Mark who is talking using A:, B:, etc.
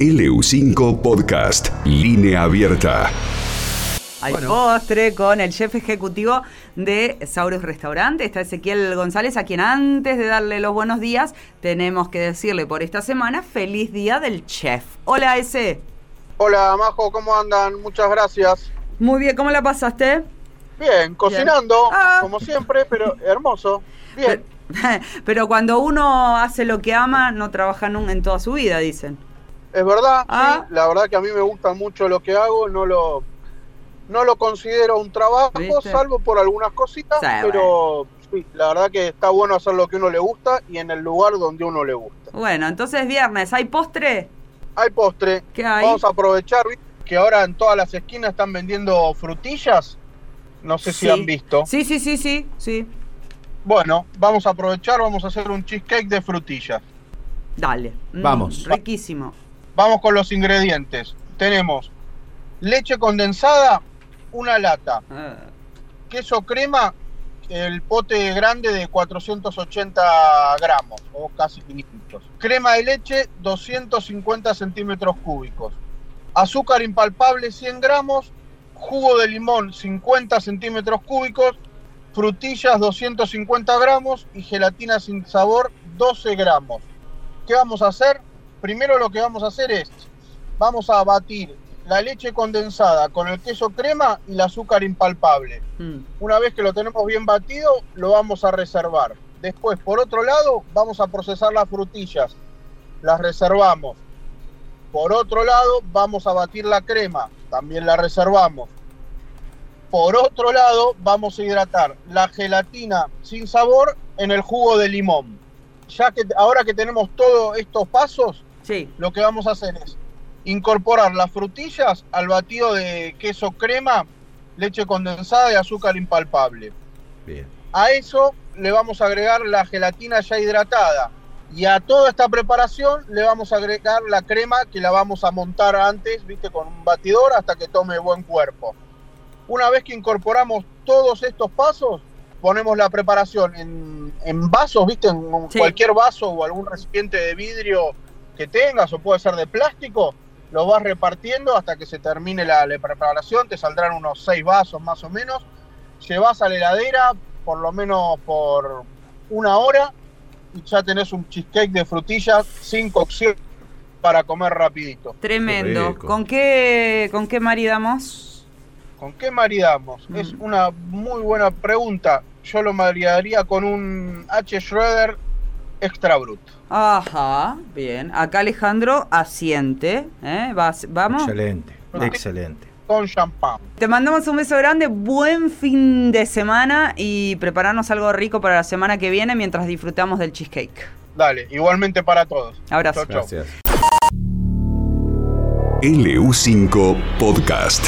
A: LU5 Podcast, línea abierta.
B: Hay postre con el chef ejecutivo de Saurus Restaurante. Está Ezequiel González, a quien antes de darle los buenos días, tenemos que decirle por esta semana feliz día del chef. Hola, ese.
C: Hola, Majo, ¿cómo andan? Muchas gracias.
B: Muy bien, ¿cómo la pasaste?
C: Bien, cocinando,
B: Ah.
C: como siempre, pero hermoso. Bien.
B: Pero cuando uno hace lo que ama, no trabaja en toda su vida, dicen.
C: Es verdad,
B: Ah.
C: sí, la verdad que a mí me gusta mucho lo que hago, no lo, no lo considero un trabajo,
B: ¿Viste?
C: salvo por algunas cositas,
B: Sí,
C: pero sí, la verdad que está bueno hacer lo que uno le gusta y en el lugar donde uno le gusta.
B: Bueno, entonces viernes, ¿hay postre?
C: Hay postre,
B: ¿Qué hay?
C: vamos a aprovechar ¿viste? que ahora en todas las esquinas están vendiendo frutillas, no sé si han visto.
B: Sí, sí, sí, sí, sí.
C: Bueno, vamos a aprovechar, vamos a hacer un cheesecake de frutillas.
B: Dale. Mm,
D: Vamos.
B: Riquísimo.
C: Vamos con los ingredientes. Tenemos leche condensada, una lata,
B: Ah,
C: queso crema, el pote grande de 480 gramos o casi 500. Crema de leche, 250 centímetros cúbicos. Azúcar impalpable, 100 gramos. Jugo de limón, 50 centímetros cúbicos. Frutillas, 250 gramos. Y gelatina sin sabor, 12 gramos. ¿Qué vamos a hacer? Primero lo que vamos a hacer es, vamos a batir la leche condensada con el queso crema y el azúcar impalpable.
B: mm.
C: Una vez que lo tenemos bien batido, lo vamos a reservar. Después, por otro lado, vamos a procesar las frutillas. Las reservamos. Por otro lado, vamos a batir la crema. También la reservamos. Por otro lado, vamos a hidratar la gelatina sin sabor en el jugo de limón. Ya que ahora que tenemos todos estos pasos,
B: Sí.
C: lo que vamos a hacer es incorporar las frutillas al batido de queso crema, leche condensada y azúcar impalpable.
D: Bien.
C: A eso le vamos a agregar la gelatina ya hidratada. Y a toda esta preparación le vamos a agregar la crema que la vamos a montar antes, viste, con un batidor hasta que tome buen cuerpo. Una vez que incorporamos todos estos pasos, ponemos la preparación en, en vasos, viste, en
B: Sí.
C: cualquier vaso o algún recipiente de vidrio que tengas, o puede ser de plástico, lo vas repartiendo hasta que se termine la, la preparación, te saldrán unos seis vasos más o menos, llevas a la heladera por lo menos por una hora y ya tenés un cheesecake de frutillas sin cocción para comer rapidito.
B: Tremendo. ¿Con qué, ¿Con qué maridamos?
C: ¿Con qué maridamos?
B: Mm.
C: Es una muy buena pregunta. Yo lo maridaría con un H. Schroeder Extra Brut.
B: Ajá, bien. Acá Alejandro asiente. ¿eh? Vas- Vamos.
D: Excelente,
C: Ah.
D: excelente.
C: Con champán.
B: Te mandamos un beso grande, buen fin de semana y prepararnos algo rico para la semana que viene mientras disfrutamos del cheesecake.
C: Dale, igualmente para todos.
B: Abrazo.
C: Chau, chau.
D: Gracias.
A: LU5 Podcast.